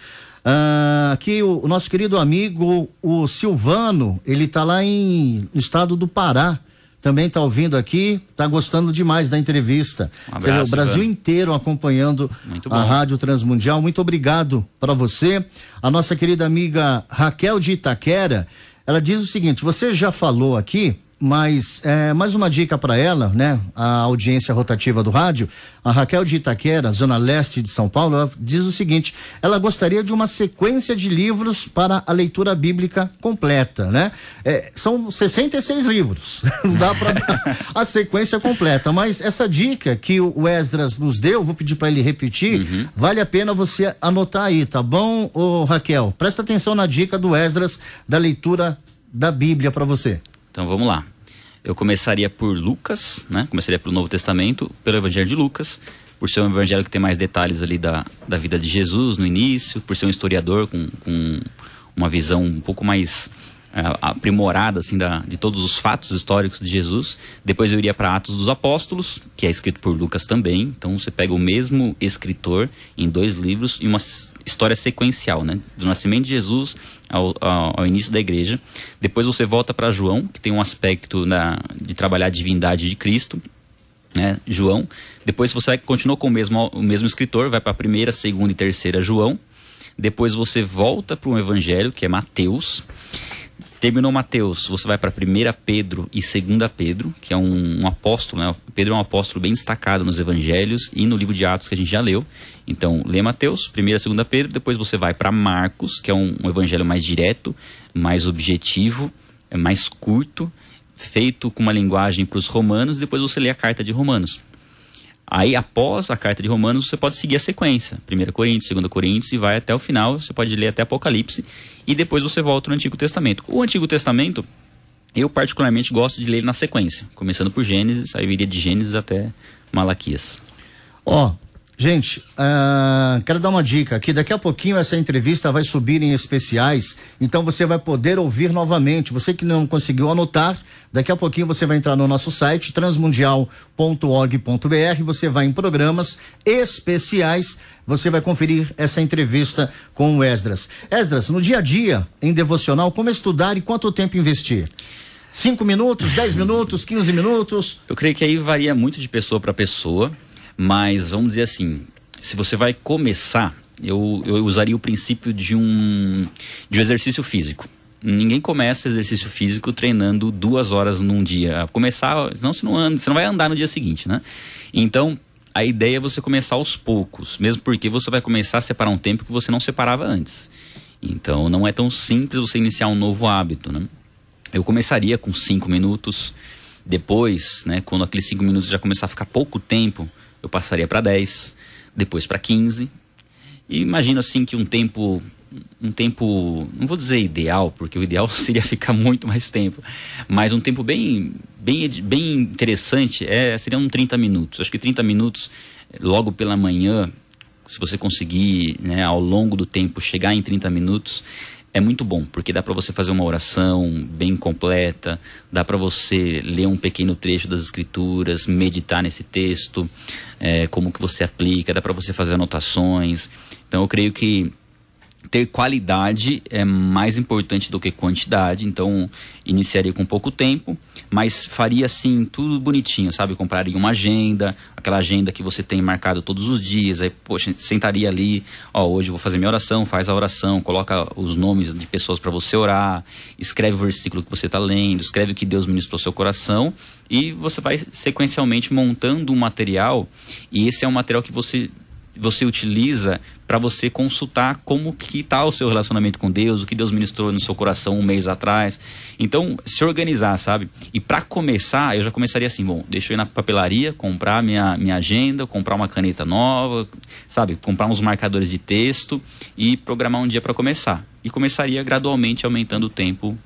Ah, aqui o, o, nosso querido amigo, o Silvano, ele tá lá em, no estado do Pará também está ouvindo aqui, está gostando demais da entrevista. Um abraço, o Brasil inteiro acompanhando a Rádio Transmundial. Muito obrigado para você. A nossa querida amiga Raquel de Itaquera, ela diz o seguinte: você já falou aqui mas é, mais uma dica para ela, né? A audiência rotativa do rádio, a Raquel de Itaquera, zona leste de São Paulo, ela diz o seguinte: ela gostaria de uma sequência de livros para a leitura bíblica completa, né? É, são 66 livros, não dá para a sequência completa, mas essa dica que o Esdras nos deu, vou pedir para ele repetir, uhum. vale a pena você anotar aí, tá bom, ô Raquel? Presta atenção na dica do Esdras da leitura da Bíblia para você. Então vamos lá. Eu começaria por Lucas, né? Começaria pelo Novo Testamento, pelo Evangelho de Lucas, por ser um evangelho que tem mais detalhes ali da, da vida de Jesus no início, por ser um historiador com, com uma visão um pouco mais uh, aprimorada assim da, de todos os fatos históricos de Jesus. Depois eu iria para Atos dos Apóstolos, que é escrito por Lucas também. Então você pega o mesmo escritor em dois livros e uma história sequencial, né? Do nascimento de Jesus ao, ao, ao início da igreja. Depois você volta para João, que tem um aspecto na, de trabalhar a divindade de Cristo, né? João. Depois você vai, continua com o mesmo, o mesmo escritor, vai para a primeira, segunda e terceira João. Depois você volta para um evangelho, que é Mateus. Terminou Mateus, você vai para 1 Pedro e 2 Pedro, que é um, um, apóstolo, né? Pedro é um apóstolo bem destacado nos evangelhos e no livro de Atos que a gente já leu. Então, lê Mateus, 1 e 2 Pedro, depois você vai para Marcos, que é um, um, evangelho mais direto, mais objetivo, é mais curto, feito com uma linguagem para os romanos, depois você lê a carta de Romanos. Aí, após a carta de Romanos, você pode seguir a sequência. 1 Coríntios, 2 Coríntios, e vai até o final. Você pode ler até Apocalipse. E depois você volta no Antigo Testamento. O Antigo Testamento, eu particularmente gosto de ler na sequência. Começando por Gênesis, aí eu iria de Gênesis até Malaquias. Ó, oh, Gente, uh, quero dar uma dica aqui. Daqui a pouquinho essa entrevista vai subir em especiais, então você vai poder ouvir novamente. Você que não conseguiu anotar, daqui a pouquinho você vai entrar no nosso site transmundial.org.br, você vai em programas especiais, você vai conferir essa entrevista com o Esdras. Esdras, no dia a dia, em devocional, como estudar e quanto tempo investir? Cinco minutos, dez minutos, quinze minutos? Eu creio que aí varia muito de pessoa para pessoa mas vamos dizer assim, se você vai começar, eu, eu usaria o princípio de um, de um exercício físico. Ninguém começa exercício físico treinando duas horas num dia. Começar, senão você não, anda, você não vai andar no dia seguinte, né? Então, a ideia é você começar aos poucos, mesmo porque você vai começar a separar um tempo que você não separava antes. Então, não é tão simples você iniciar um novo hábito, né? Eu começaria com cinco minutos, depois, né, quando aqueles cinco minutos já começar a ficar pouco tempo, eu passaria para 10, depois para 15. E imagino assim que um tempo um tempo, não vou dizer ideal, porque o ideal seria ficar muito mais tempo, mas um tempo bem bem bem interessante é seriam 30 minutos. Acho que 30 minutos logo pela manhã, se você conseguir, né, ao longo do tempo chegar em 30 minutos, é muito bom, porque dá para você fazer uma oração bem completa, dá para você ler um pequeno trecho das escrituras, meditar nesse texto, é, como que você aplica, dá para você fazer anotações. Então eu creio que ter qualidade é mais importante do que quantidade, então iniciaria com pouco tempo, mas faria assim tudo bonitinho, sabe? Compraria uma agenda, aquela agenda que você tem marcado todos os dias, aí, poxa, sentaria ali, ó, hoje vou fazer minha oração, faz a oração, coloca os nomes de pessoas para você orar, escreve o versículo que você está lendo, escreve o que Deus ministrou seu coração e você vai sequencialmente montando um material e esse é um material que você você utiliza para você consultar como que está o seu relacionamento com Deus, o que Deus ministrou no seu coração um mês atrás. Então, se organizar, sabe? E para começar, eu já começaria assim, bom, deixa eu ir na papelaria, comprar minha, minha agenda, comprar uma caneta nova, sabe? Comprar uns marcadores de texto e programar um dia para começar. E começaria gradualmente aumentando o tempo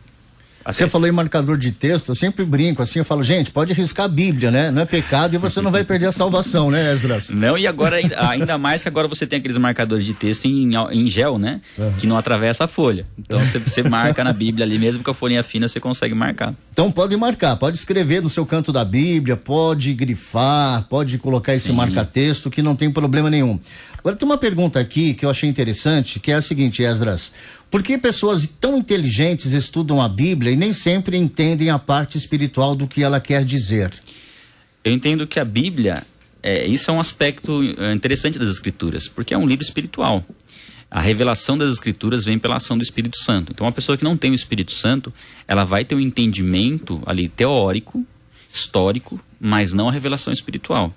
você falou em marcador de texto, eu sempre brinco assim, eu falo, gente, pode riscar a Bíblia, né? Não é pecado e você não vai perder a salvação, né, Esdras? Não, e agora, ainda mais que agora você tem aqueles marcadores de texto em, em gel, né? Uhum. Que não atravessa a folha. Então você, você marca na Bíblia ali, mesmo com a folhinha fina, você consegue marcar. Então pode marcar, pode escrever no seu canto da Bíblia, pode grifar, pode colocar esse marca-texto, que não tem problema nenhum. Agora tem uma pergunta aqui que eu achei interessante, que é a seguinte, Esdras. Por que pessoas tão inteligentes estudam a Bíblia e nem sempre entendem a parte espiritual do que ela quer dizer? Eu entendo que a Bíblia, é, isso é um aspecto é, interessante das Escrituras, porque é um livro espiritual. A revelação das Escrituras vem pela ação do Espírito Santo. Então, uma pessoa que não tem o Espírito Santo, ela vai ter um entendimento ali teórico, histórico, mas não a revelação espiritual.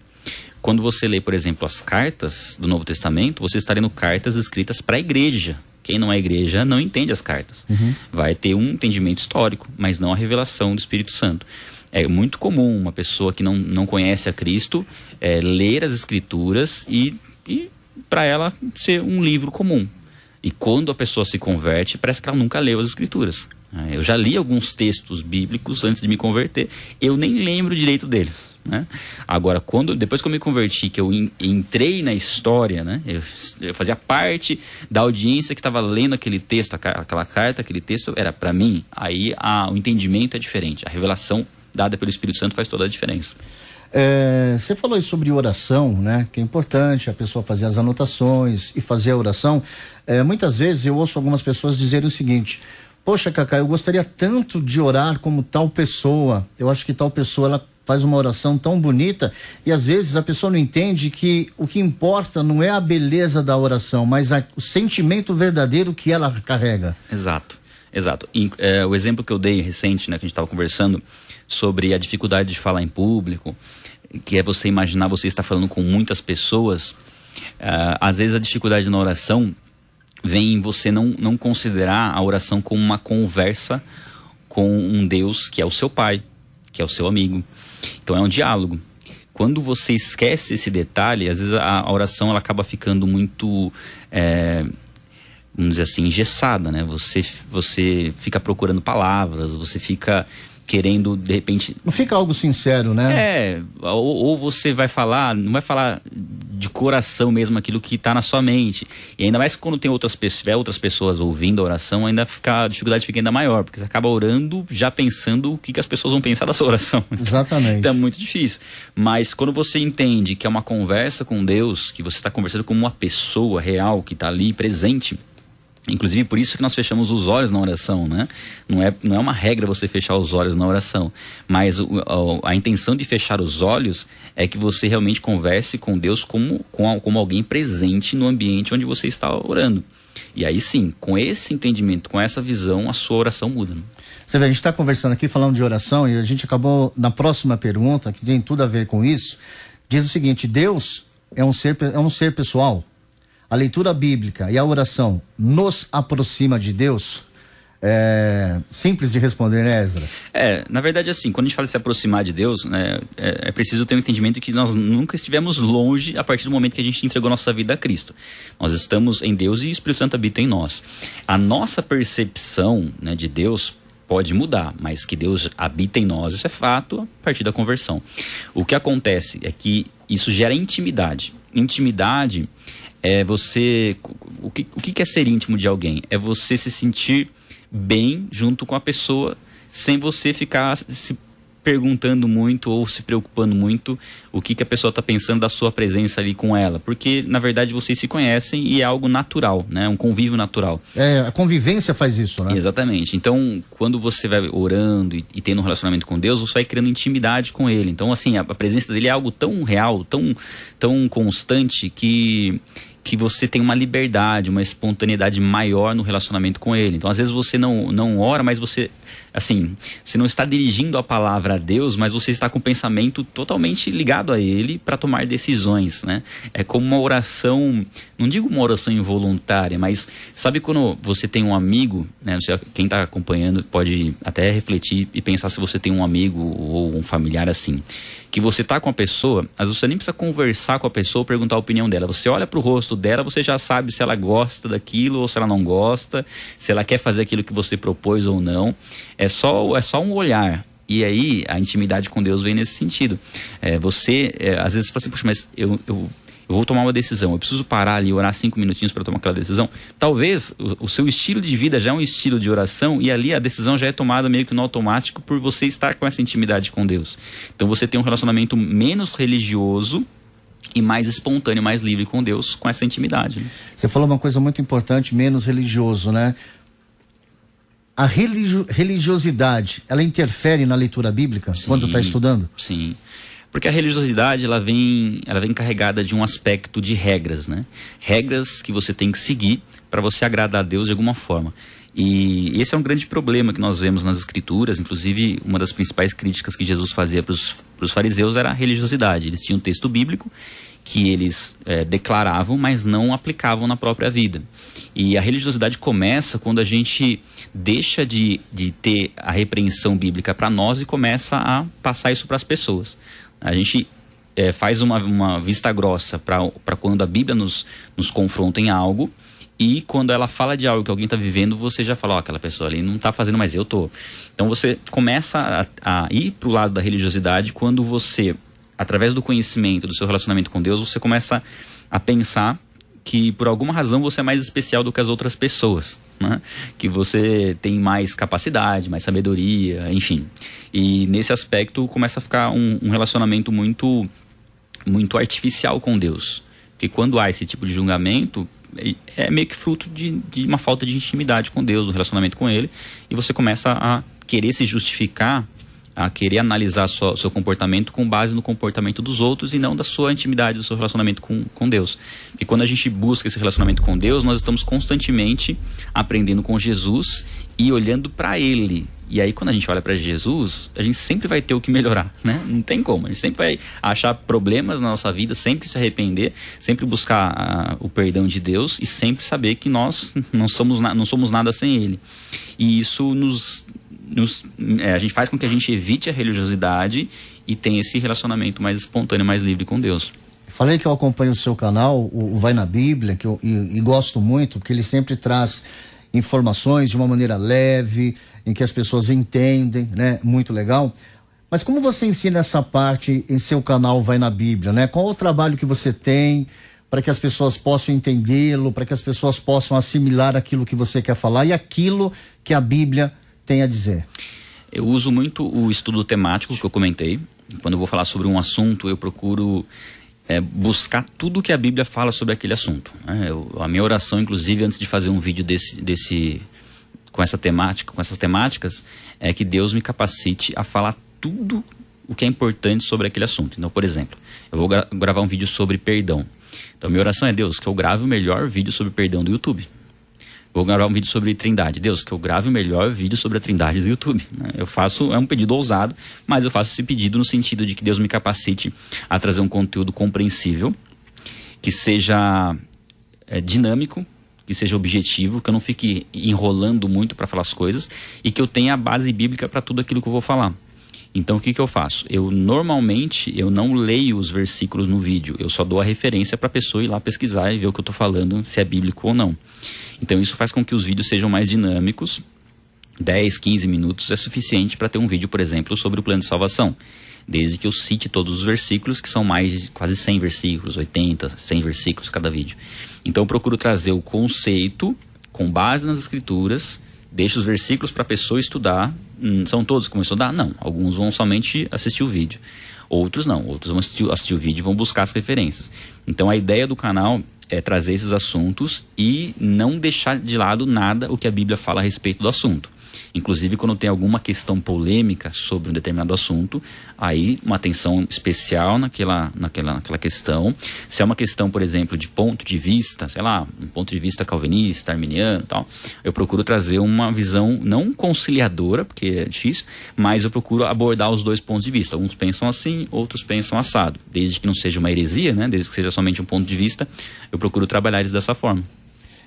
Quando você lê, por exemplo, as cartas do Novo Testamento, você está lendo cartas escritas para a igreja, quem não é igreja não entende as cartas. Uhum. Vai ter um entendimento histórico, mas não a revelação do Espírito Santo. É muito comum uma pessoa que não, não conhece a Cristo é, ler as Escrituras e, e para ela ser um livro comum. E quando a pessoa se converte, parece que ela nunca leu as Escrituras. É, eu já li alguns textos bíblicos antes de me converter, eu nem lembro direito deles. Né? Agora, quando depois que eu me converti, que eu entrei na história, né? eu, eu fazia parte da audiência que estava lendo aquele texto, aquela carta, aquele texto, era para mim, aí a, o entendimento é diferente. A revelação dada pelo Espírito Santo faz toda a diferença. É, você falou sobre oração, né? Que é importante a pessoa fazer as anotações e fazer a oração. É, muitas vezes eu ouço algumas pessoas dizerem o seguinte: Poxa, Cacá, eu gostaria tanto de orar como tal pessoa. Eu acho que tal pessoa ela faz uma oração tão bonita e às vezes a pessoa não entende que o que importa não é a beleza da oração, mas a, o sentimento verdadeiro que ela carrega. Exato, exato. E, é, o exemplo que eu dei recente, né, que a gente estava conversando sobre a dificuldade de falar em público, que é você imaginar você está falando com muitas pessoas. Uh, às vezes a dificuldade na oração vem em você não, não considerar a oração como uma conversa com um Deus que é o seu pai, que é o seu amigo. Então é um diálogo. Quando você esquece esse detalhe, às vezes a, oração ela acaba ficando muito, é, vamos dizer assim, engessada, né? Você, você fica procurando palavras, você fica querendo, de repente. Não fica algo sincero, né? É, ou, ou você vai falar, não vai falar de coração mesmo aquilo que está na sua mente. E ainda mais quando tem outras pessoas, outras pessoas ouvindo a oração, ainda fica, a dificuldade fica ainda maior, porque você acaba orando já pensando o que, que as pessoas vão pensar da sua oração. Exatamente. então é muito difícil. Mas quando você entende que é uma conversa com Deus, que você está conversando com uma pessoa real que está ali presente Inclusive por isso que nós fechamos os olhos na oração, né? Não é, não é uma regra você fechar os olhos na oração, mas o, a, a, intenção de fechar os olhos é que você realmente converse com Deus como, com, como alguém presente no ambiente onde você está orando. E aí sim, com esse entendimento, com essa visão, a sua oração muda. Né? Você vê, a gente está conversando aqui falando de oração e a gente acabou na próxima pergunta, que tem tudo a ver com isso, diz o seguinte: Deus é um ser, é um ser pessoal a leitura bíblica e a oração nos aproxima de Deus? É simples de responder, né, Esdras? É, na verdade, assim, quando a gente fala de se aproximar de Deus, né, é, é, preciso ter um entendimento que nós nunca estivemos longe a partir do momento que a gente entregou nossa vida a Cristo. Nós estamos em Deus e o Espírito Santo habita em nós. A nossa percepção né, de Deus pode mudar, mas que Deus habita em nós, isso é fato a partir da conversão. O que acontece é que isso gera intimidade. Intimidade é você. O que, o que é ser íntimo de alguém? É você se sentir bem junto com a pessoa sem você ficar se perguntando muito ou se preocupando muito o que, que a pessoa está pensando da sua presença ali com ela. Porque, na verdade, vocês se conhecem e é algo natural, né? Um convívio natural. É, a convivência faz isso, né? Exatamente. Então, quando você vai orando e, e tendo um relacionamento com Deus, você vai criando intimidade com Ele. Então, assim, a, a presença dele é algo tão real, tão, tão constante que que você tem uma liberdade, uma espontaneidade maior no relacionamento com ele. Então, às vezes você não, não ora, mas você assim, você não está dirigindo a palavra a Deus, mas você está com o pensamento totalmente ligado a Ele para tomar decisões, né? É como uma oração, não digo uma oração involuntária, mas sabe quando você tem um amigo, né? Quem está acompanhando pode até refletir e pensar se você tem um amigo ou um familiar assim que você está com a pessoa, às vezes você nem precisa conversar com a pessoa perguntar a opinião dela. Você olha para o rosto dela, você já sabe se ela gosta daquilo ou se ela não gosta, se ela quer fazer aquilo que você propôs ou não. É só, é só um olhar. E aí a intimidade com Deus vem nesse sentido. É, você, é, às vezes, fala assim, puxa, mas eu, eu eu vou tomar uma decisão, eu preciso parar ali e orar cinco minutinhos para tomar aquela decisão. Talvez o, o, seu estilo de vida já é um estilo de oração e ali a decisão já é tomada meio que no automático por você estar com essa intimidade com Deus. Então você tem um relacionamento menos religioso e mais espontâneo, mais livre com Deus, com essa intimidade. Né? Você falou uma coisa muito importante, menos religioso, né? A religio religiosidade, ela interfere na leitura bíblica sim, quando está estudando? Sim. Porque a religiosidade ela vem, ela vem carregada de um aspecto de regras, né? Regras que você tem que seguir para você agradar a Deus de alguma forma. E esse é um grande problema que nós vemos nas escrituras, inclusive uma das principais críticas que Jesus fazia para os fariseus era a religiosidade. Eles tinham um texto bíblico que eles é, declaravam, mas não aplicavam na própria vida. E a religiosidade começa quando a gente deixa de, de ter a repreensão bíblica para nós e começa a passar isso para as pessoas. A gente é, faz uma, uma, vista grossa para quando a Bíblia nos, nos confronta em algo e quando ela fala de algo que alguém está vivendo, você já fala, ó, aquela pessoa ali não está fazendo, mas eu tô. Então você começa a, a ir para o lado da religiosidade quando você, através do conhecimento, do seu relacionamento com Deus, você começa a pensar que por alguma razão você é mais especial do que as outras pessoas, né? Que você tem mais capacidade, mais sabedoria, enfim. E nesse aspecto começa a ficar um, um relacionamento muito, muito artificial com Deus. Porque quando há esse tipo de julgamento, é, é meio que fruto de, de uma falta de intimidade com Deus, um relacionamento com Ele, e você começa a querer se justificar a querer analisar o seu comportamento com base no comportamento dos outros e não da sua intimidade, do seu relacionamento com, com Deus. E quando a gente busca esse relacionamento com Deus, nós estamos constantemente aprendendo com Jesus e olhando para Ele. E aí, quando a gente olha para Jesus, a gente sempre vai ter o que melhorar, né? Não tem como. A gente sempre vai achar problemas na nossa vida, sempre se arrepender, sempre buscar uh, o perdão de Deus e sempre saber que nós não somos, não somos nada sem Ele. E isso nos, nos, é, a gente faz com que a gente evite a religiosidade e tenha esse relacionamento mais espontâneo, mais livre com Deus. Falei que eu acompanho o seu canal, o, Vai na Bíblia, que eu, e, e gosto muito, porque ele sempre traz informações de uma maneira leve, em que as pessoas entendem, né? Muito legal. Mas como você ensina essa parte em seu canal Vai na Bíblia, né? Qual o trabalho que você tem para que as pessoas possam entendê-lo, para que as pessoas possam assimilar aquilo que você quer falar e aquilo que a Bíblia tem a dizer? Eu uso muito o estudo temático que eu comentei. Quando eu vou falar sobre um assunto, eu procuro é, buscar tudo que a Bíblia fala sobre aquele assunto. Né? Eu, a minha oração, inclusive, antes de fazer um vídeo desse, desse, com essa temática, com essas temáticas, é que Deus me capacite a falar tudo o que é importante sobre aquele assunto. Então, por exemplo, eu vou gra gravar um vídeo sobre perdão. Então, minha oração é Deus que eu grave o melhor vídeo sobre perdão do YouTube. Vou gravar um vídeo sobre Trindade. Deus, que eu grave o melhor vídeo sobre a Trindade do YouTube. Né? Eu faço, é um pedido ousado, mas eu faço esse pedido no sentido de que Deus me capacite a trazer um conteúdo compreensível, que seja é, dinâmico, que seja objetivo, que eu não fique enrolando muito para falar as coisas e que eu tenha a base bíblica para tudo aquilo que eu vou falar. Então o que, que eu faço? Eu normalmente eu não leio os versículos no vídeo, eu só dou a referência para a pessoa ir lá pesquisar e ver o que eu estou falando, se é bíblico ou não. Então isso faz com que os vídeos sejam mais dinâmicos. 10, 15 minutos é suficiente para ter um vídeo, por exemplo, sobre o plano de salvação. Desde que eu cite todos os versículos, que são mais quase 100 versículos, 80, 100 versículos cada vídeo. Então eu procuro trazer o conceito com base nas escrituras, deixo os versículos para a pessoa estudar. Hum, são todos que vão estudar? Não. Alguns vão somente assistir o vídeo. Outros não. Outros vão assistir, assistir o vídeo e vão buscar as referências. Então a ideia do canal é trazer esses assuntos e não deixar de lado nada o que a Bíblia fala a respeito do assunto. Inclusive, quando tem alguma questão polêmica sobre um determinado assunto, aí uma atenção especial naquela, naquela, naquela questão. Se é uma questão, por exemplo, de ponto de vista, sei lá, um ponto de vista calvinista, arminiano tal, eu procuro trazer uma visão não conciliadora, porque é difícil, mas eu procuro abordar os dois pontos de vista. Alguns pensam assim, outros pensam assado. Desde que não seja uma heresia, né? desde que seja somente um ponto de vista, eu procuro trabalhar eles dessa forma.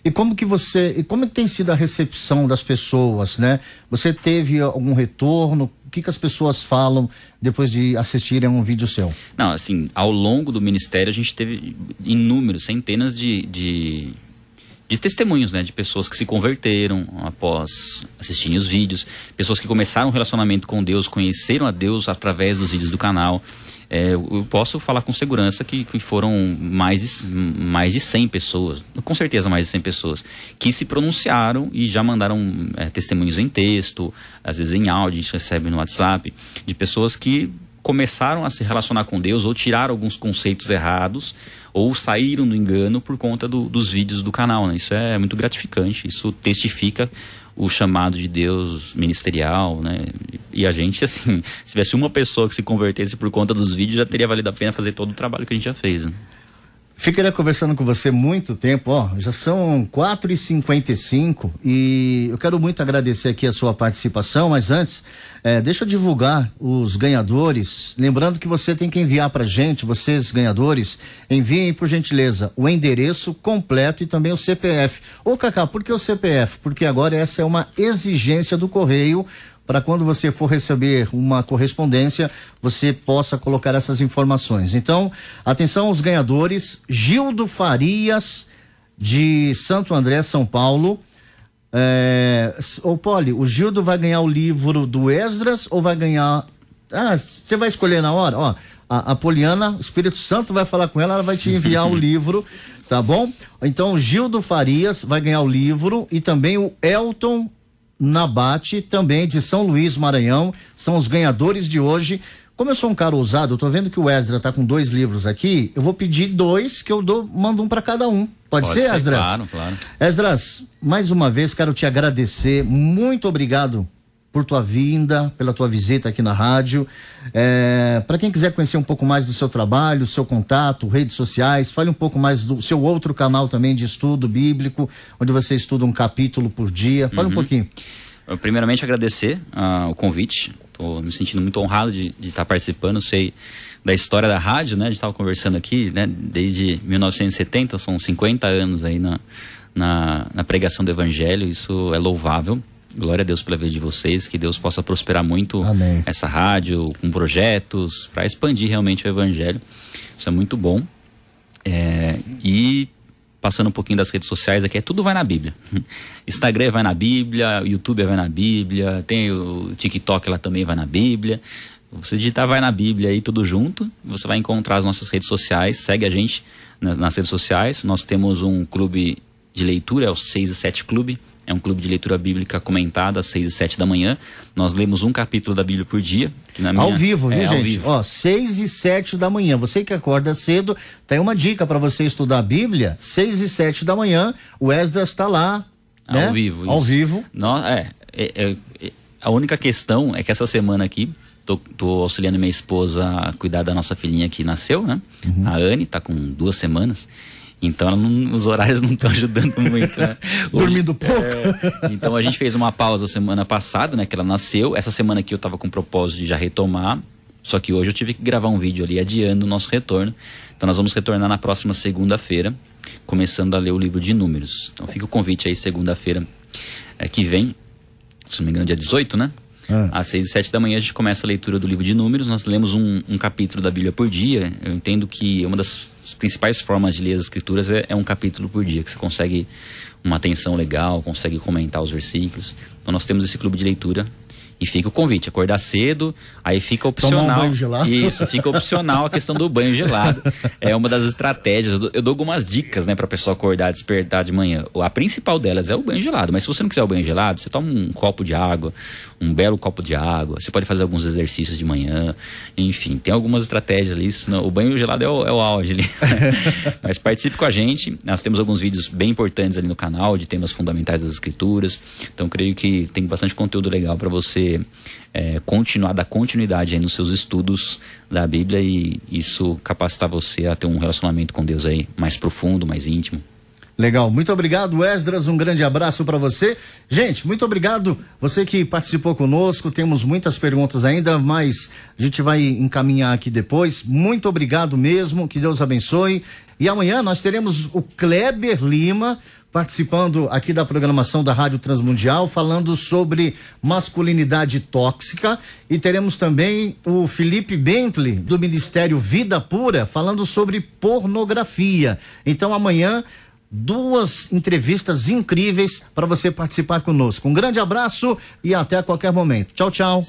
E como que você, e como tem sido a recepção das pessoas, né? Você teve algum retorno? O que, que as pessoas falam depois de assistirem a um vídeo seu? Não, assim, ao longo do ministério a gente teve inúmeros, centenas de, de, de testemunhos, né? De pessoas que se converteram após assistirem os vídeos, pessoas que começaram um relacionamento com Deus, conheceram a Deus através dos vídeos do canal. É, eu posso falar com segurança que, que, foram mais de, mais de 100 pessoas, com certeza mais de 100 pessoas, que se pronunciaram e já mandaram é, testemunhos em texto, às vezes em áudio, a gente recebe no WhatsApp, de pessoas que começaram a se relacionar com Deus ou tiraram alguns conceitos errados ou saíram do engano por conta do, dos vídeos do canal. Né? Isso é muito gratificante, isso testifica o chamado de Deus ministerial, né? E a gente, assim, se tivesse uma pessoa que se convertesse por conta dos vídeos, já teria valido a pena fazer todo o trabalho que a gente já fez. Né? Ficaria conversando com você muito tempo, ó, já são 4 e 55 e eu quero muito agradecer aqui a sua participação, mas antes, é, deixa eu divulgar os ganhadores, lembrando que você tem que enviar pra gente, vocês ganhadores, enviem por gentileza o endereço completo e também o CPF. Ô Cacá, por que o CPF? Porque agora essa é uma exigência do correio para quando você for receber uma correspondência, você possa colocar essas informações. Então, atenção aos ganhadores: Gildo Farias, de Santo André, São Paulo. É, ô Poli, o Gildo vai ganhar o livro do Esdras ou vai ganhar. Ah, você vai escolher na hora? Ó, a, a Poliana, o Espírito Santo vai falar com ela, ela vai te enviar o livro, tá bom? Então, o Gildo Farias vai ganhar o livro e também o Elton Nabate, também de São Luís, Maranhão, são os ganhadores de hoje. Como eu sou um cara ousado, eu tô vendo que o Esdra tá com dois livros aqui, eu vou pedir dois que eu dou, mando um para cada um. Pode, Pode ser, ser, Esdras? Claro, claro. Esdras, mais uma vez quero te agradecer, muito obrigado por tua vinda, pela tua visita aqui na rádio. É, para quem quiser conhecer um pouco mais do seu trabalho, seu contato, redes sociais, fale um pouco mais do seu outro canal também de estudo bíblico, onde você estuda um capítulo por dia. Fale uhum. um pouquinho. primeiramente, agradecer uh, o convite. Estou me sentindo muito honrado de estar tá participando. Sei da história da rádio, né? A gente estava conversando aqui, né? Desde 1970, são 50 anos aí na, na, na pregação do evangelho. Isso é louvável. Glória a Deus pela vida de vocês, que Deus possa prosperar muito Amém. essa rádio com projetos para expandir realmente o evangelho. Isso é muito bom. É, e passando um pouquinho das redes sociais aqui, é tudo vai na Bíblia. Instagram vai na Bíblia, YouTube vai na Bíblia, tem o TikTok lá também vai na Bíblia. Você digitar vai na Bíblia aí tudo junto, você vai encontrar as nossas redes sociais, segue a gente nas redes sociais. Nós temos um clube de leitura, é o 6 e 7 Clube. É um clube de leitura bíblica comentada às 6 e 7 da manhã. Nós lemos um capítulo da Bíblia por dia. Minha... Ao vivo, viu, é, gente? Vivo. Ó, 6 e 7 da manhã. Você que acorda cedo, tem uma dica para você estudar a Bíblia. 6 e 7 da manhã, o Esdras está lá. Né? Ao vivo. Ao vivo. Nós, é, é, é, é, a única questão é que essa semana aqui, tô, tô, auxiliando minha esposa a cuidar da nossa filhinha que nasceu, né? Uhum. A Anne, tá com duas semanas. Então não, os horários não estão ajudando muito, né? Hoje, Dormindo pouco. É, então a gente fez uma pausa semana passada, né? Que ela nasceu. Essa semana aqui eu estava com o propósito de já retomar. Só que hoje eu tive que gravar um vídeo ali adiando o nosso retorno. Então nós vamos retornar na próxima segunda-feira, começando a ler o livro de números. Então fica o convite aí segunda-feira é, que vem, se não me engano, dia 18, né? É. Às seis e sete da manhã a gente começa a leitura do livro de números. Nós lemos um, um capítulo da Bíblia por dia. Eu entendo que uma das principais formas de ler as escrituras é, é, um capítulo por dia, que você consegue uma atenção legal, consegue comentar os versículos. Então nós temos esse clube de leitura e fica o convite, acordar cedo, aí fica opcional. Tomar um banho gelado. Isso, fica opcional a questão do banho gelado. É uma das estratégias. Eu dou, eu dou algumas dicas, né, pra pessoa acordar, despertar de manhã. A principal delas é o banho gelado, mas se você não quiser o banho gelado, você toma um copo de água, um belo copo de água, você pode fazer alguns exercícios de manhã, enfim, tem algumas estratégias ali, senão, o banho gelado é o, é o auge ali. Mas participe com a gente, nós temos alguns vídeos bem importantes ali no canal, de temas fundamentais das escrituras, então creio que tem bastante conteúdo legal para você é, continuar, dar continuidade aí nos seus estudos da Bíblia e isso capacitar você a ter um relacionamento com Deus aí mais profundo, mais íntimo. Legal, muito obrigado, Esdras. Um grande abraço para você. Gente, muito obrigado você que participou conosco. Temos muitas perguntas ainda, mas a gente vai encaminhar aqui depois. Muito obrigado mesmo. Que Deus abençoe. E amanhã nós teremos o Kleber Lima participando aqui da programação da Rádio Transmundial, falando sobre masculinidade tóxica. E teremos também o Felipe Bentley, do Ministério Vida Pura, falando sobre pornografia. Então amanhã duas entrevistas incríveis para você participar conosco. Um grande abraço e até a qualquer momento. Tchau, tchau.